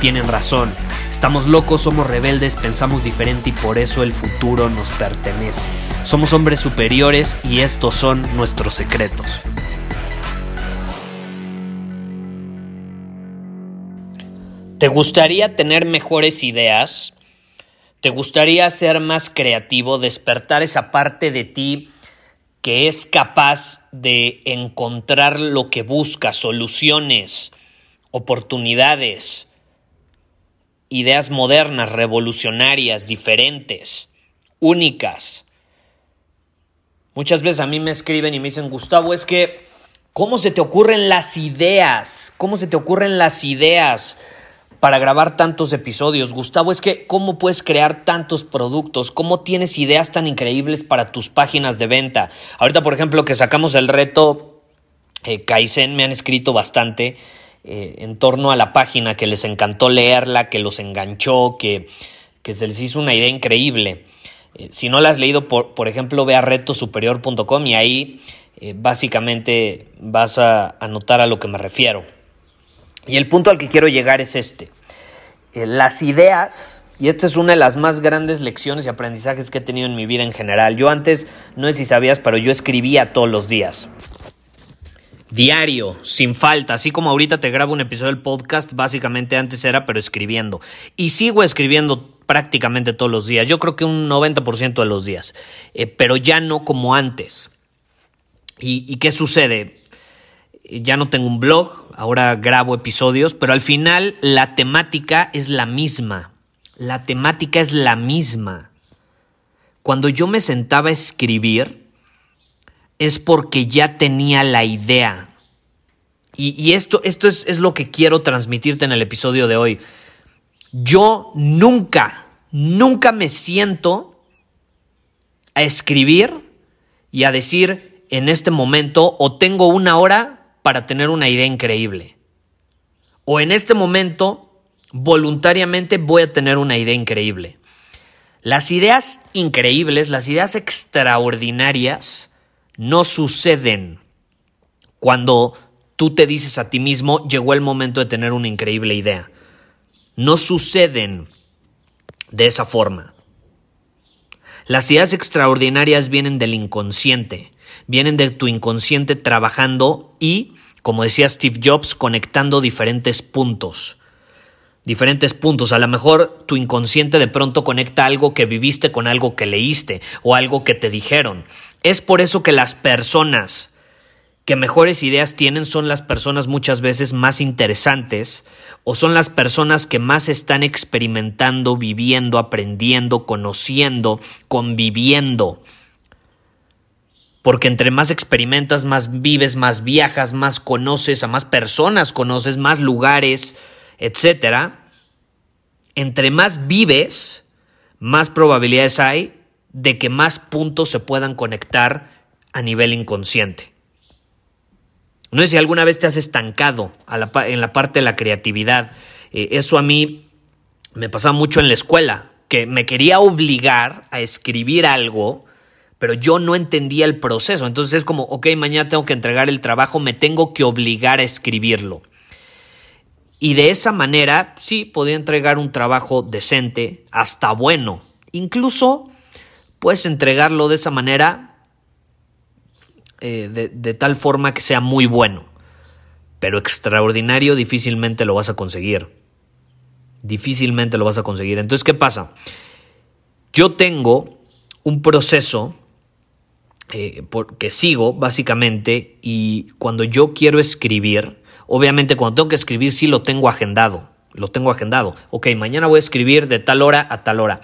tienen razón. Estamos locos, somos rebeldes, pensamos diferente y por eso el futuro nos pertenece. Somos hombres superiores y estos son nuestros secretos. ¿Te gustaría tener mejores ideas? ¿Te gustaría ser más creativo, despertar esa parte de ti que es capaz de encontrar lo que busca, soluciones, oportunidades, ideas modernas, revolucionarias, diferentes, únicas? Muchas veces a mí me escriben y me dicen, Gustavo, es que, ¿cómo se te ocurren las ideas? ¿Cómo se te ocurren las ideas? para grabar tantos episodios. Gustavo, es que ¿cómo puedes crear tantos productos? ¿Cómo tienes ideas tan increíbles para tus páginas de venta? Ahorita, por ejemplo, que sacamos el reto eh, Kaizen, me han escrito bastante eh, en torno a la página, que les encantó leerla, que los enganchó, que, que se les hizo una idea increíble. Eh, si no la has leído, por, por ejemplo, ve a retosuperior.com y ahí eh, básicamente vas a, a notar a lo que me refiero. Y el punto al que quiero llegar es este. Las ideas, y esta es una de las más grandes lecciones y aprendizajes que he tenido en mi vida en general. Yo antes, no sé si sabías, pero yo escribía todos los días. Diario, sin falta, así como ahorita te grabo un episodio del podcast, básicamente antes era, pero escribiendo. Y sigo escribiendo prácticamente todos los días, yo creo que un 90% de los días, eh, pero ya no como antes. ¿Y, ¿Y qué sucede? Ya no tengo un blog, ahora grabo episodios, pero al final la temática es la misma. La temática es la misma. Cuando yo me sentaba a escribir, es porque ya tenía la idea. Y, esto, esto es, es lo que quiero transmitirte en el episodio de hoy. Yo nunca, nunca me siento a escribir y a decir en este momento o tengo una hora para tener una idea increíble. O en este momento, voluntariamente voy a tener una idea increíble. Las ideas increíbles, las ideas extraordinarias, no suceden cuando tú te dices a ti mismo, llegó el momento de tener una increíble idea. No suceden de esa forma. Las ideas extraordinarias vienen del inconsciente, vienen de tu inconsciente trabajando y, como decía Steve Jobs, conectando diferentes puntos. Diferentes puntos. A lo mejor tu inconsciente de pronto conecta algo que viviste con algo que leíste o algo que te dijeron. Es por eso que las personas que mejores ideas tienen son las personas muchas veces más interesantes o son las personas que más están experimentando, viviendo, aprendiendo, conociendo, conviviendo. Porque entre más experimentas, más vives, más viajas, más conoces, a más personas conoces, más lugares, etc. Entre más vives, más probabilidades hay de que más puntos se puedan conectar a nivel inconsciente. No sé si alguna vez te has estancado en la parte de la creatividad. Eh, eso a mí me pasaba mucho en la escuela, que me quería obligar a escribir algo pero yo no entendía el proceso. Entonces es como, ok, mañana tengo que entregar el trabajo, me tengo que obligar a escribirlo. Y de esa manera, sí, podía entregar un trabajo decente, hasta bueno. Incluso puedes entregarlo de esa manera, eh, de, tal forma que sea muy bueno. Pero extraordinario difícilmente lo vas a conseguir. Difícilmente lo vas a conseguir. Entonces, ¿qué pasa? Yo tengo un proceso eh, que sigo básicamente y cuando yo quiero escribir, obviamente cuando tengo que escribir sí lo tengo agendado, lo tengo agendado. Ok, mañana voy a escribir de tal hora a tal hora.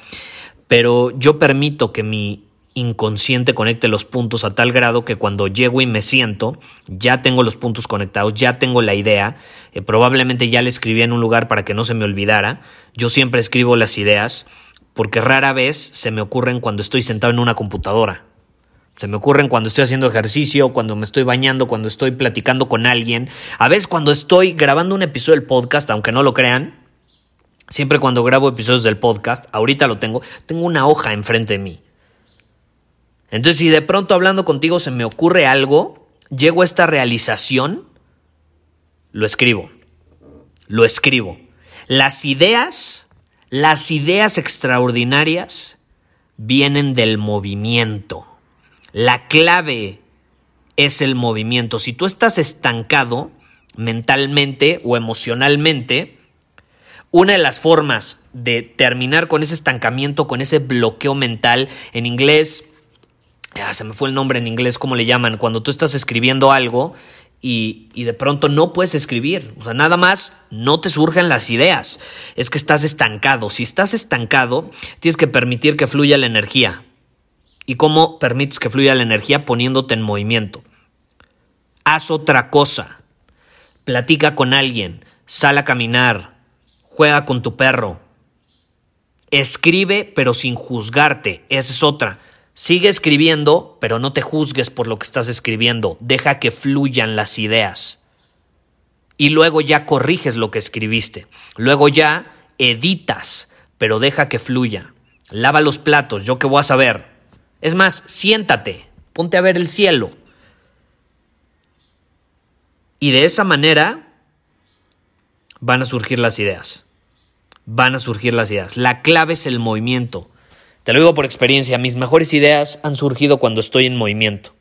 Pero yo permito que mi inconsciente conecte los puntos a tal grado que cuando llego y me siento, ya tengo los puntos conectados, ya tengo la idea, eh, probablemente ya la escribí en un lugar para que no se me olvidara, yo siempre escribo las ideas, porque rara vez se me ocurren cuando estoy sentado en una computadora. Se me ocurren cuando estoy haciendo ejercicio, cuando me estoy bañando, cuando estoy platicando con alguien. A veces cuando estoy grabando un episodio del podcast, aunque no lo crean, siempre cuando grabo episodios del podcast, ahorita lo tengo, tengo una hoja enfrente de mí. Entonces, si de pronto hablando contigo se me ocurre algo, llego a esta realización, lo escribo. Lo escribo. Las ideas, las ideas extraordinarias vienen del movimiento. La clave es el movimiento. Si tú estás estancado mentalmente o emocionalmente, una de las formas de terminar con ese estancamiento, con ese bloqueo mental, en inglés ya se me fue el nombre en inglés, ¿cómo le llaman? Cuando tú estás escribiendo algo y, y, de pronto no puedes escribir. O sea, nada más no te surgen las ideas. Es que estás estancado. Si estás estancado, tienes que permitir que fluya la energía. ¿Y cómo permites que fluya la energía? Poniéndote en movimiento. Haz otra cosa. Platica con alguien. Sal a caminar. Juega con tu perro. Escribe pero sin juzgarte. Esa es otra. Sigue escribiendo, pero no te juzgues por lo que estás escribiendo. Deja que fluyan las ideas. Y luego ya corriges lo que escribiste. Luego ya editas, pero deja que fluya. Lava los platos, yo qué voy a saber. Es más, siéntate, ponte a ver el cielo. Y de esa manera van a surgir las ideas. Van a surgir las ideas. La clave es el movimiento. Te lo digo por experiencia, mis mejores ideas han surgido cuando estoy en movimiento.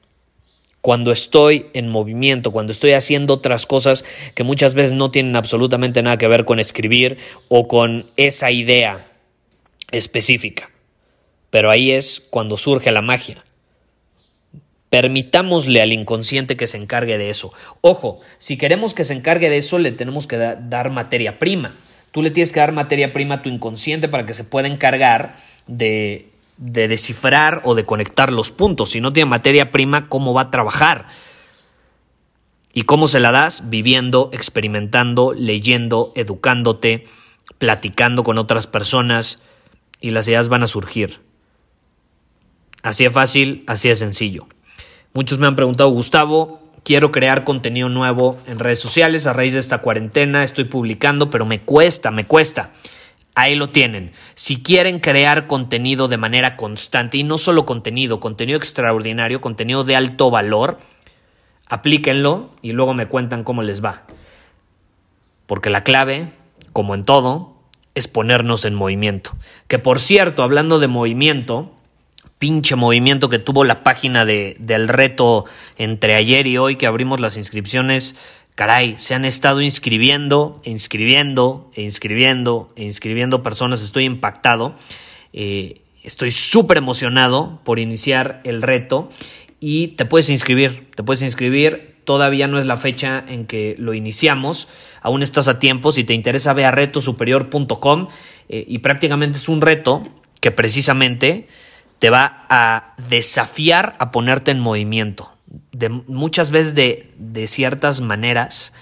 Cuando estoy en movimiento, cuando estoy haciendo otras cosas que muchas veces no tienen absolutamente nada que ver con escribir o con esa idea específica. Pero ahí es cuando surge la magia. Permitámosle al inconsciente que se encargue de eso. Ojo, si queremos que se encargue de eso, le tenemos que dar materia prima. Tú le tienes que dar materia prima a tu inconsciente para que se pueda encargar de, descifrar o de conectar los puntos. Si no tiene materia prima, ¿cómo va a trabajar? ¿Y cómo se la das? Viviendo, experimentando, leyendo, educándote, platicando con otras personas y las ideas van a surgir. Así es fácil, así es sencillo. Muchos me han preguntado, Gustavo, quiero crear contenido nuevo en redes sociales a raíz de esta cuarentena, estoy publicando, pero me cuesta, me cuesta. Ahí lo tienen. Si quieren crear contenido de manera constante, y no solo contenido, contenido extraordinario, contenido de alto valor, aplíquenlo y luego me cuentan cómo les va. Porque la clave, como en todo, es ponernos en movimiento. Que por cierto, hablando de movimiento, pinche movimiento que tuvo la página de, del reto entre ayer y hoy que abrimos las inscripciones caray, se han estado inscribiendo, inscribiendo, inscribiendo, inscribiendo personas. Estoy impactado. Eh, estoy súper emocionado por iniciar el reto y te puedes inscribir, te puedes inscribir. Todavía no es la fecha en que lo iniciamos, aún estás a tiempo. Si te interesa, ve a retosuperior.com eh, y prácticamente es un reto que precisamente te va a desafiar a ponerte en movimiento de muchas veces de, de ciertas maneras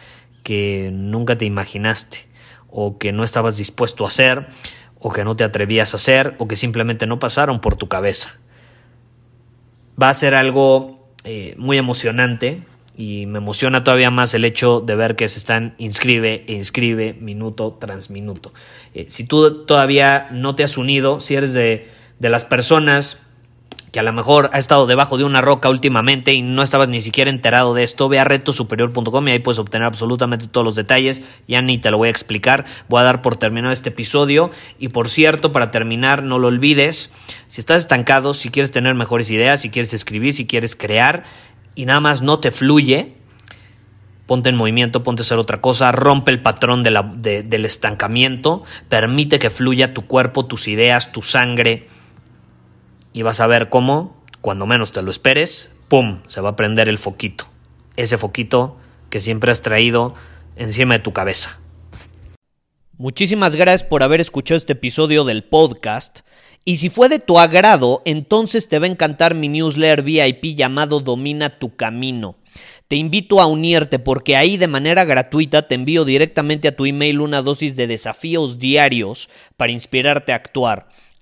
que nunca te imaginaste o que no estabas dispuesto a hacer o que no te atrevías a hacer o que simplemente no pasaron por tu cabeza. Va a ser algo eh, muy emocionante y me emociona todavía más el hecho de ver que se están inscribe e inscribe minuto tras minuto. Eh, si tú todavía no te has unido, si eres de, de las personas que a lo mejor ha estado debajo de una roca últimamente y no estabas ni siquiera enterado de esto, ve a retosuperior.com y ahí puedes obtener absolutamente todos los detalles. Ya ni te lo voy a explicar. Voy a dar por terminado este episodio. Y por cierto, para terminar, no lo olvides, si estás estancado, si quieres tener mejores ideas, si quieres escribir, si quieres crear y nada más no te fluye, ponte en movimiento, ponte a hacer otra cosa, rompe el patrón del estancamiento, permite que fluya tu cuerpo, tus ideas, tu sangre y vas a ver cómo, cuando menos te lo esperes, ¡pum!, se va a prender el foquito. Ese foquito que siempre has traído encima de tu cabeza. Muchísimas gracias por haber escuchado este episodio del podcast. Y si fue de tu agrado, entonces te va a encantar mi newsletter VIP llamado Domina tu Camino. Te invito a unirte porque ahí de manera gratuita te envío directamente a tu email una dosis de desafíos diarios para inspirarte a actuar.